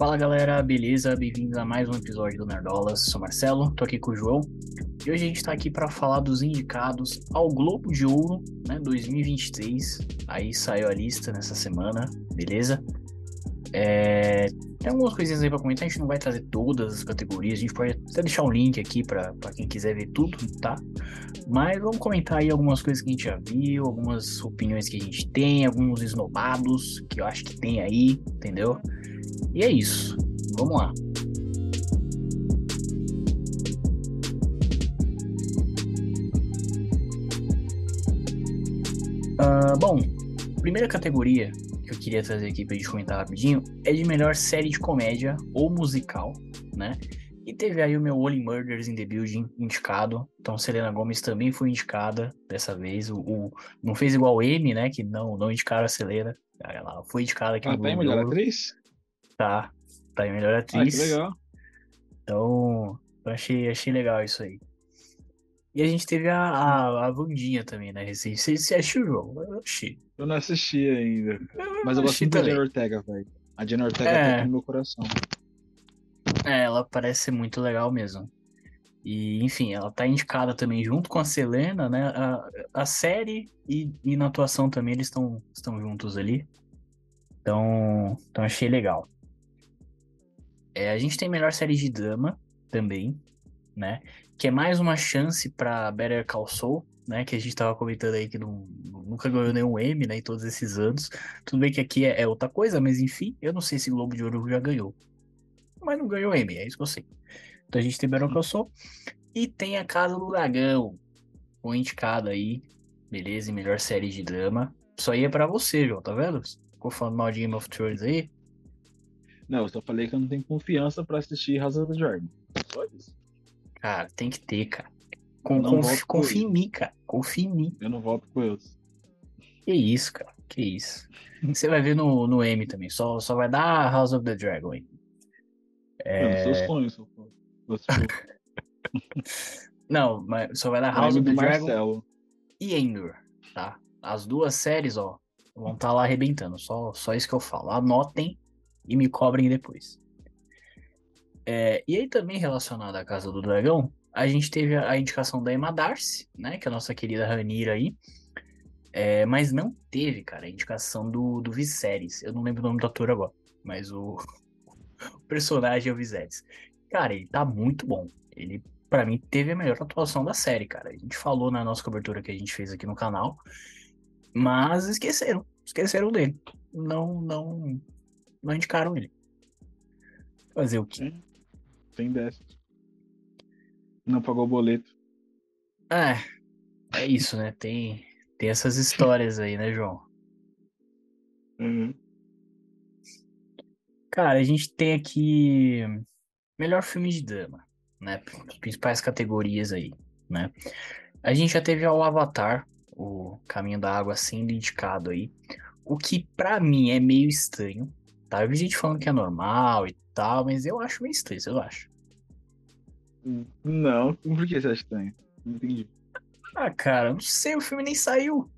Fala galera, beleza? Bem-vindos a mais um episódio do Nerdolas. Sou Marcelo, tô aqui com o João e hoje a gente tá aqui para falar dos indicados ao Globo de Ouro, né, 2023. Aí saiu a lista nessa semana, beleza? É... Tem algumas coisinhas aí pra comentar, a gente não vai trazer todas as categorias, a gente pode até deixar um link aqui para quem quiser ver tudo, tá? Mas vamos comentar aí algumas coisas que a gente já viu, algumas opiniões que a gente tem, alguns esnobados que eu acho que tem aí, entendeu? E é isso. Vamos lá. Uh, bom, primeira categoria que eu queria trazer aqui pra gente comentar rapidinho é de melhor série de comédia ou musical, né? E teve aí o meu Only Murders in the Building indicado. Então Selena Gomes também foi indicada dessa vez. O, o não fez igual o M, né? Que não, não indicaram a Selena. Ela foi indicada aqui ah, no tá melhor atriz? Tá, tá em melhor atriz. Ah, que legal. Então, eu achei, achei legal isso aí. E a gente teve a, a, a Vandinha também, né? Você, você assistiu, João? Eu achei. Eu não assisti ainda. Eu mas eu gosto muito da Jenna Ortega, velho. A Jenna Ortega é... tá no meu coração. É, ela parece ser muito legal mesmo. E, enfim, ela tá indicada também junto com a Selena, né? A, a série e, e na atuação também eles estão estão juntos ali. Então, então achei legal. É, a gente tem melhor série de drama também, né? Que é mais uma chance para Better Call Saul, né? Que a gente tava comentando aí que não, nunca ganhou nenhum M, né? Em todos esses anos. Tudo bem que aqui é, é, outra coisa, mas enfim, eu não sei se Globo de Ouro já ganhou. Mas não ganhou M, é isso que eu sei. Então a gente tem Better Call Saul. E tem a Casa do Dragão, foi indicado aí, beleza? Em melhor série de drama. Isso aí é pra você, João, tá vendo? Ficou falando mal de Game of Thrones aí? Não, eu só falei que eu não tenho confiança pra assistir House of the Dragon. Só isso. Cara, tem que ter, cara. Com, conf, confia em mim, cara. Confia em mim. Eu não volto com eles. Que isso, cara. Que isso. Você vai ver no, no M também. Só, só vai dar House of the Dragon aí. É... Não, seus sonhos, seus Não, mas só vai dar House of the Dragon Marcelo. e Endor, tá? As duas séries, ó, vão estar tá lá arrebentando. Só, só isso que eu falo. Anotem e me cobrem depois. É, e aí também relacionado à Casa do Dragão, a gente teve a indicação da Emma Darcy, né, que é a nossa querida Ranira aí, é, mas não teve, cara, a indicação do, do Viserys. Eu não lembro o nome do ator agora, mas o, o personagem é o Viserys. Cara, ele tá muito bom. Ele, para mim, teve a melhor atuação da série, cara. A gente falou na nossa cobertura que a gente fez aqui no canal, mas esqueceram, esqueceram dele. Não, não, não indicaram ele. Fazer o quê? Tem dessas. Não pagou o boleto. É, é isso, né? Tem, tem essas histórias aí, né, João? Uhum. Cara, a gente tem aqui melhor filme de drama, né? As principais categorias aí, né? A gente já teve o Avatar, o Caminho da Água sendo indicado aí, o que para mim é meio estranho, Tá? Eu vi gente falando que é normal e tal, mas eu acho meio estranho, eu acho. Não, por que você acha estranho? Não entendi. Ah, cara, não sei, o filme nem saiu.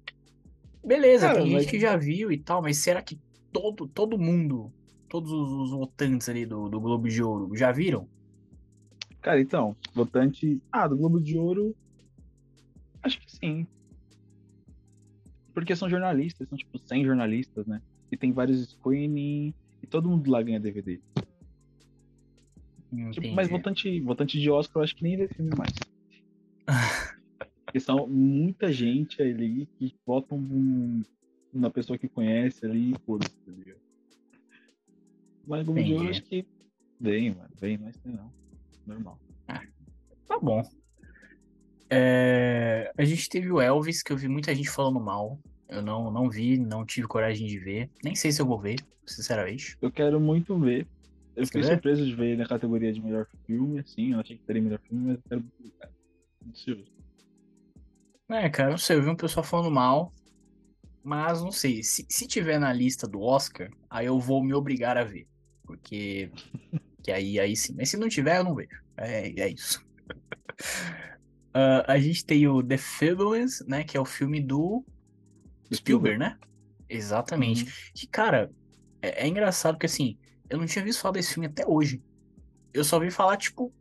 Beleza, cara, tem mas... gente que já viu e tal, mas será que todo, todo mundo, todos os, os votantes ali do, do Globo de Ouro já viram? Cara, então, votante. Ah, do Globo de Ouro. Acho que sim. Porque são jornalistas, são tipo 100 jornalistas, né? E tem vários screenings. Todo mundo lá ganha DVD. Tipo, mas votante, votante de Oscar eu acho que nem vê filme mais. Porque são muita gente ali que votam na pessoa que conhece ali e foda-se, tá ligado? Mas no eu acho que vem, mano. Vem, mas tem não. Normal. Ah, tá bom. É... A gente teve o Elvis, que eu vi muita gente falando mal. Eu não, não vi, não tive coragem de ver. Nem sei se eu vou ver, sinceramente. Eu quero muito ver. Eu fiquei surpreso de ver na categoria de melhor filme, assim. Eu achei que teria melhor filme, mas eu quero. Ansioso. É, cara, não sei. Eu vi um pessoal falando mal. Mas não sei. Se, se tiver na lista do Oscar, aí eu vou me obrigar a ver. Porque. que aí, aí sim. Mas se não tiver, eu não vejo. É, é isso. uh, a gente tem o The Fabulous, né? Que é o filme do Spielberg, né? Exatamente. Uhum. Que, cara, é, é, engraçado porque assim, eu não tinha visto falar desse filme até hoje. Eu só vi falar, tipo,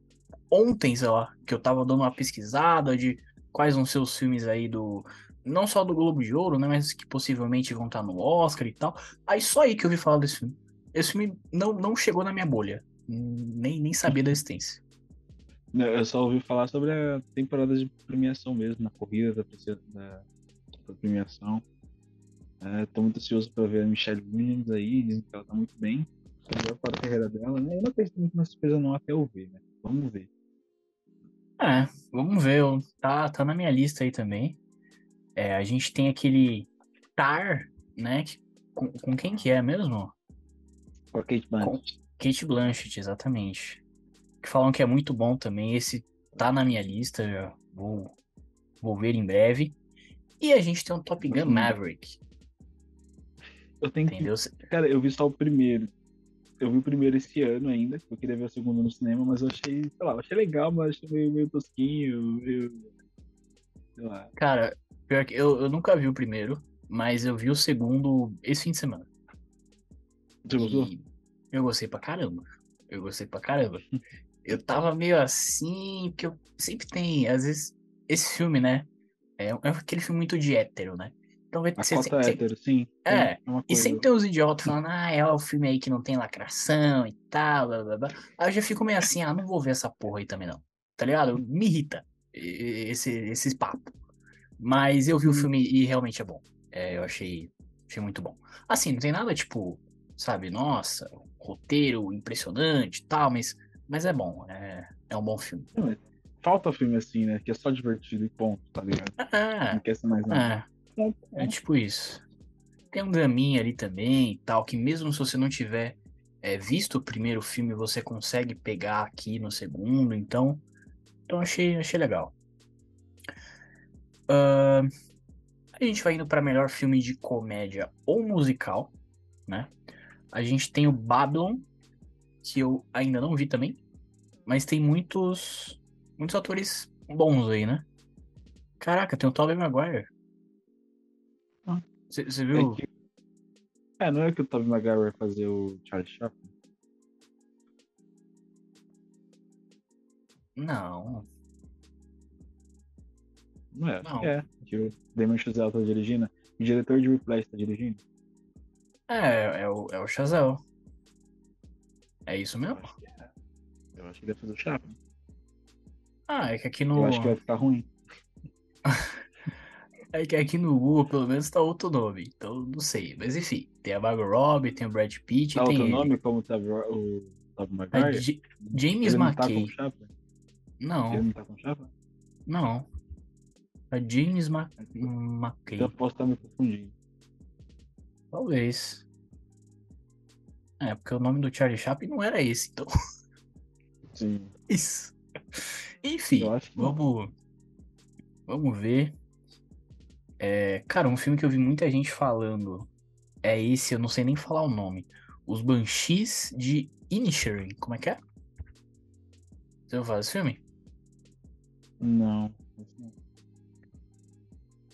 ontem, sei lá, que eu tava dando uma pesquisada de quais vão ser os filmes aí do. Não só do Globo de Ouro, né? Mas que possivelmente vão estar no Oscar e tal. Aí só aí que eu vi falar desse filme. Esse filme não, não chegou na minha bolha. Nem, nem sabia da existência. Eu só ouvi falar sobre a temporada de premiação mesmo, na corrida da, da, da premiação. É, tô muito ansioso para ver a Michelle Williams aí, dizem que ela tá muito bem. Melhor para a carreira dela, né? Eu não penso muito na surpresa não até eu ver, né? Vamos ver. É, vamos ver. Tá, tá na minha lista aí também. É, a gente tem aquele Tar, né? Com, com quem que é mesmo? Com a Kate Blanchett. Com Kate Blanchett, exatamente. Que falam que é muito bom também. Esse tá na minha lista, já vou, vou ver em breve. E a gente tem um Top Gun Maverick. Eu tenho Entendeu? que. Cara, eu vi só o primeiro. Eu vi o primeiro esse ano ainda. Eu queria ver o segundo no cinema, mas eu achei, sei lá, eu achei legal, mas achei meio, meio tosquinho, meio. Sei lá. Cara, pior que eu, eu nunca vi o primeiro, mas eu vi o segundo esse fim de semana. Você gostou? Eu gostei pra caramba. Eu gostei pra caramba. Eu tava meio assim, porque eu sempre tem, às vezes, esse filme, né? É, é aquele filme muito de hétero, né? Então vai ser. Cota hétero, sim. É, é e sempre tem os idiotas falando, ah, é o filme aí que não tem lacração e tal, blá blá blá. Aí eu já fico meio assim, ah, não vou ver essa porra aí também não. Tá ligado? Me irrita esse, esses papos. Mas eu vi o filme e realmente é bom. É, eu achei, achei muito bom. Assim, não tem nada tipo, sabe, nossa, roteiro impressionante e tal, mas, mas é bom. É, é um bom filme. Falta filme assim, né? Que é só divertido e ponto, tá ligado? Ah, não quer ser mais nada. É. É tipo isso. Tem um draminha ali também e tal, que mesmo se você não tiver é, visto o primeiro filme, você consegue pegar aqui no segundo, então. Então achei, achei legal. Uh, a gente vai indo para melhor filme de comédia ou musical, né? A gente tem o Babylon, que eu ainda não vi também, mas tem muitos muitos atores bons aí, né? Caraca, tem o Tobey Maguire. Você viu? É, que... é, não é que o Tobey Maguire vai fazer o Charlie Chaplin? Não. Não é? Não. É, que o Damon Chazelle tá dirigindo. O diretor de Replay tá dirigindo. É, é o, é o Chazelle. É isso mesmo? Eu acho que, é. Eu acho que deve fazer o Chaplin. Ah, é que aqui no. Eu acho que vai ficar ruim. É que aqui no Google, pelo menos, tá outro nome. Então, não sei. Mas enfim, tem a Margot Robbie, tem o Brad Pitt. Tá tem outro ele. nome como tá o Tobey Maguire? James Ele McKay. Não, tá não. Ele não tá com chapa? Não. É James Ma McKay. Eu posso estar me confundindo. Talvez. É, porque o nome do Charlie Chaplin não era esse, então. Sim. Isso. Enfim, vamos. Vamos ver. É, cara, um filme que eu vi muita gente falando é esse, eu não sei nem falar o nome. Os Banshees de Inisherin. Como é que é? Você ouviu falar desse filme? Não.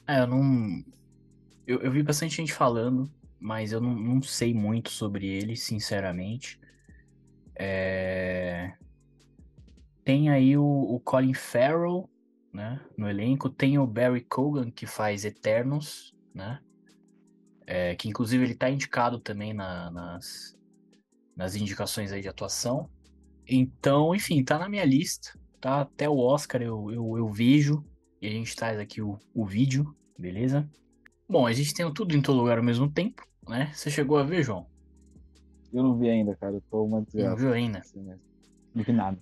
É, eu não. Eu, eu vi bastante gente falando, mas eu não, não sei muito sobre ele, sinceramente. É... Tem aí o, o Colin Farrell, né, no elenco. Tem o Barry Cogan, que faz Eternos, né? É, que inclusive ele tá indicado também na, nas, nas indicações aí de atuação. Então, enfim, tá na minha lista. Tá até o Oscar eu, eu, eu vejo. E a gente traz aqui o, o vídeo, beleza? Bom, a gente tem tudo em todo lugar ao mesmo tempo, né? Você chegou a ver, João? Eu não vi ainda, cara. Eu tô uma desgraça. Não viu ainda? Assim, não vi nada.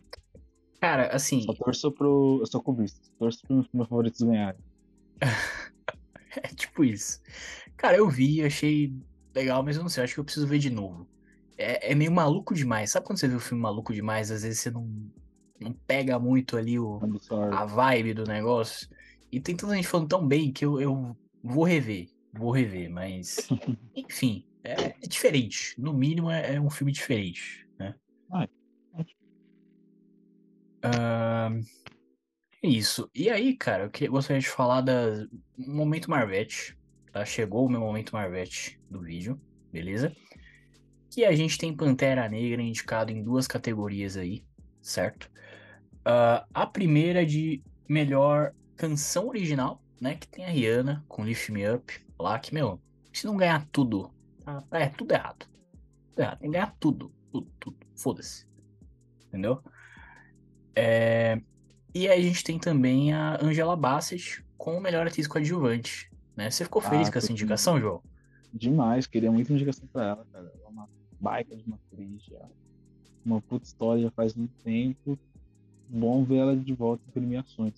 Cara, assim. Só torço pro. Eu sou clubista. Torço pros meus favoritos ganharem. é tipo isso. Cara, eu vi, achei legal, mas eu não sei, acho que eu preciso ver de novo. É, é meio maluco demais. Sabe quando você vê o filme maluco demais? Às vezes você não, não pega muito ali o, a vibe do negócio. E tem tanta gente falando tão bem que eu, eu vou rever. Vou rever, mas. Enfim, é, é diferente. No mínimo é, é um filme diferente, né? Ah, Uh, isso. E aí, cara, eu que, gostaria de falar da momento Marvete. Tá? Chegou o meu momento Marvete do vídeo, beleza? que a gente tem Pantera Negra indicado em duas categorias aí, certo? Uh, a primeira de melhor canção original, né? Que tem a Rihanna com Lift Me Up lá, que, meu, se não ganhar tudo, tá, é tudo errado. Tudo errado. Tem que ganhar tudo. Tudo, tudo. Foda-se. Entendeu? É... E aí a gente tem também a Angela Bassett com o melhor atriz coadjuvante. Né? Você ficou feliz ah, com essa indicação, João? Demais, queria muito indicação pra ela, cara. Ela é uma baita de uma atriz já. Uma puta história já faz muito tempo. Bom ver ela de volta em premiações.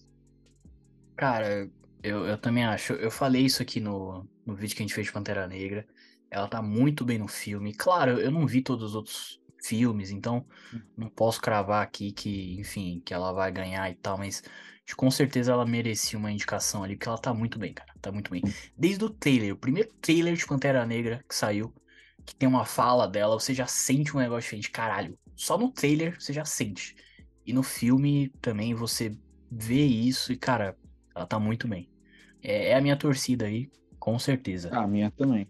Cara, eu, eu também acho. Eu falei isso aqui no, no vídeo que a gente fez de Pantera Negra. Ela tá muito bem no filme. Claro, eu não vi todos os outros filmes, então hum. não posso cravar aqui que, enfim, que ela vai ganhar e tal, mas com certeza ela merecia uma indicação ali, porque ela tá muito bem, cara. Tá muito bem. Desde o trailer, o primeiro trailer de Pantera Negra que saiu, que tem uma fala dela, você já sente um negócio diferente. Caralho, só no trailer você já sente. E no filme também você vê isso e, cara, ela tá muito bem. É, é a minha torcida aí, com certeza. A minha também.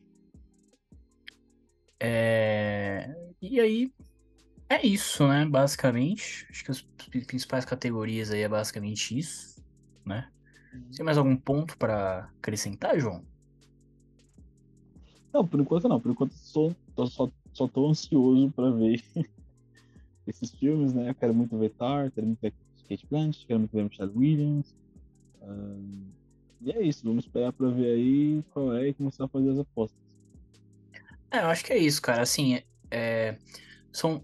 É... E aí, é isso, né? Basicamente. Acho que as principais categorias aí é basicamente isso, né? Uhum. Tem mais algum ponto para acrescentar, João? Não, por enquanto não. Por enquanto tô, só, só tô ansioso para ver esses filmes, né? Eu quero muito ver Tar, quero muito ver Kate Blanchett, quero muito ver Michelle Williams. Um, e é isso, vamos esperar para ver aí qual é e começar a fazer as apostas. É, eu acho que é isso, cara. Assim, é, são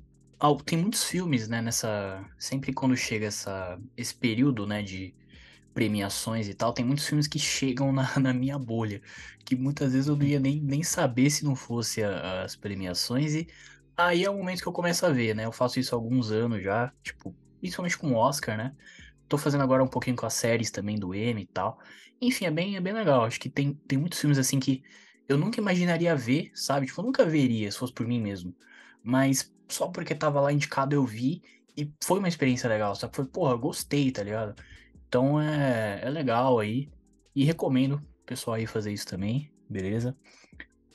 tem muitos filmes, né, nessa sempre quando chega essa esse período, né, de premiações e tal, tem muitos filmes que chegam na, na minha bolha, que muitas vezes eu não ia nem, nem saber se não fosse a, as premiações e aí é o momento que eu começo a ver, né? Eu faço isso há alguns anos já, tipo, principalmente com o Oscar, né? Tô fazendo agora um pouquinho com as séries também do M e tal. Enfim, é bem, é bem legal. Acho que tem, tem muitos filmes assim que eu nunca imaginaria ver, sabe? Tipo, eu nunca veria se fosse por mim mesmo. Mas só porque tava lá indicado eu vi e foi uma experiência legal. Só que foi, porra, gostei, tá ligado? Então é, é legal aí. E recomendo o pessoal aí fazer isso também, beleza?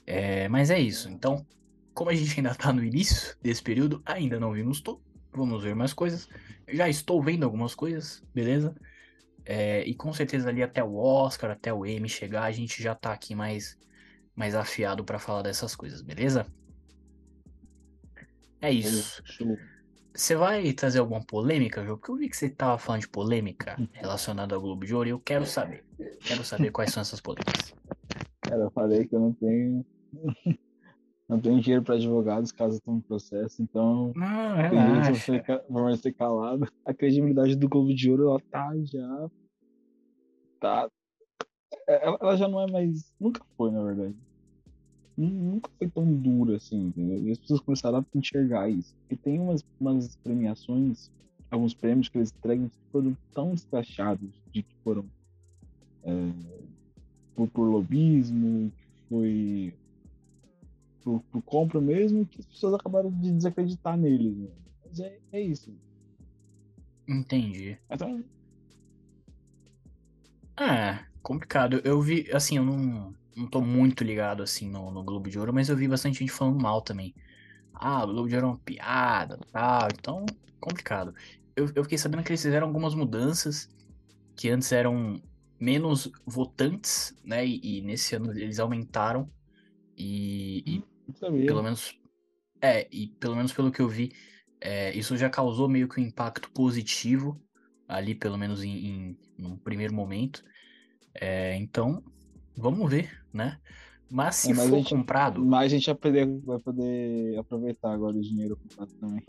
É, mas é isso. Então, como a gente ainda tá no início desse período, ainda não vimos tudo. Vamos ver mais coisas. Já estou vendo algumas coisas, beleza? É, e com certeza ali até o Oscar, até o Emmy chegar, a gente já tá aqui mais mais afiado para falar dessas coisas, beleza? É isso. Você vai trazer alguma polêmica, João? Porque eu vi que você tava falando de polêmica relacionada ao Globo de Ouro e eu quero saber. Quero saber quais são essas polêmicas. Cara, eu falei que eu não tenho. Não tenho dinheiro para advogados caso um processo, então. Não, relaxa. Vou ser calado. A credibilidade do Globo de Ouro, ela tá já. Tá. Ela, ela já não é mais. Nunca foi, na verdade nunca foi tão duro assim, entendeu? E as pessoas começaram a enxergar isso. Porque tem umas, umas premiações, alguns prêmios que eles entregam que foram tão escrachados de que foram é, por, por lobismo, que foi por, por, compra mesmo, que as pessoas acabaram de desacreditar neles. Né? Mas é, é isso. Entendi. Então. É, complicado. Eu vi, assim, eu não não tô muito ligado assim no, no, Globo de Ouro, mas eu vi bastante gente falando mal também. Ah, o Globo de Ouro é uma piada, tal, então complicado. Eu, eu fiquei sabendo que eles fizeram algumas mudanças que antes eram menos votantes, né? E, e nesse ano eles aumentaram e, e hum, pelo menos é e pelo menos pelo que eu vi, é, isso já causou meio que um impacto positivo ali, pelo menos em, em num primeiro momento. É, então Vamos ver, né? Mas se é, mas for gente, comprado. Mas a gente vai poder, vai poder aproveitar agora o dinheiro comprado também.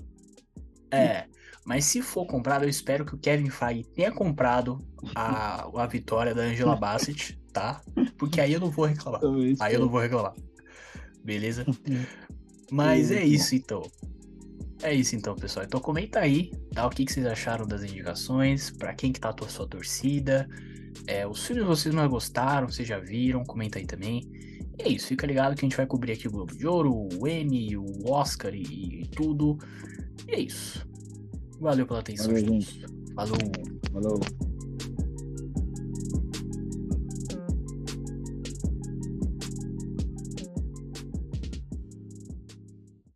É, mas se for comprado, eu espero que o Kevin Feige tenha comprado a, a vitória da Angela Bassett, tá? Porque aí eu não vou reclamar. Aí eu não vou reclamar. Beleza? Mas é isso então. É isso então, pessoal. Então comenta aí, tá? O que, que vocês acharam das indicações, para quem que tá a sua torcida. É, os filmes vocês mais gostaram, vocês já viram, comenta aí também. E é isso, fica ligado que a gente vai cobrir aqui o Globo de Ouro, o Emmy, o Oscar e, e tudo. E é isso. Valeu pela atenção. Valeu, gente. Falou. Falou.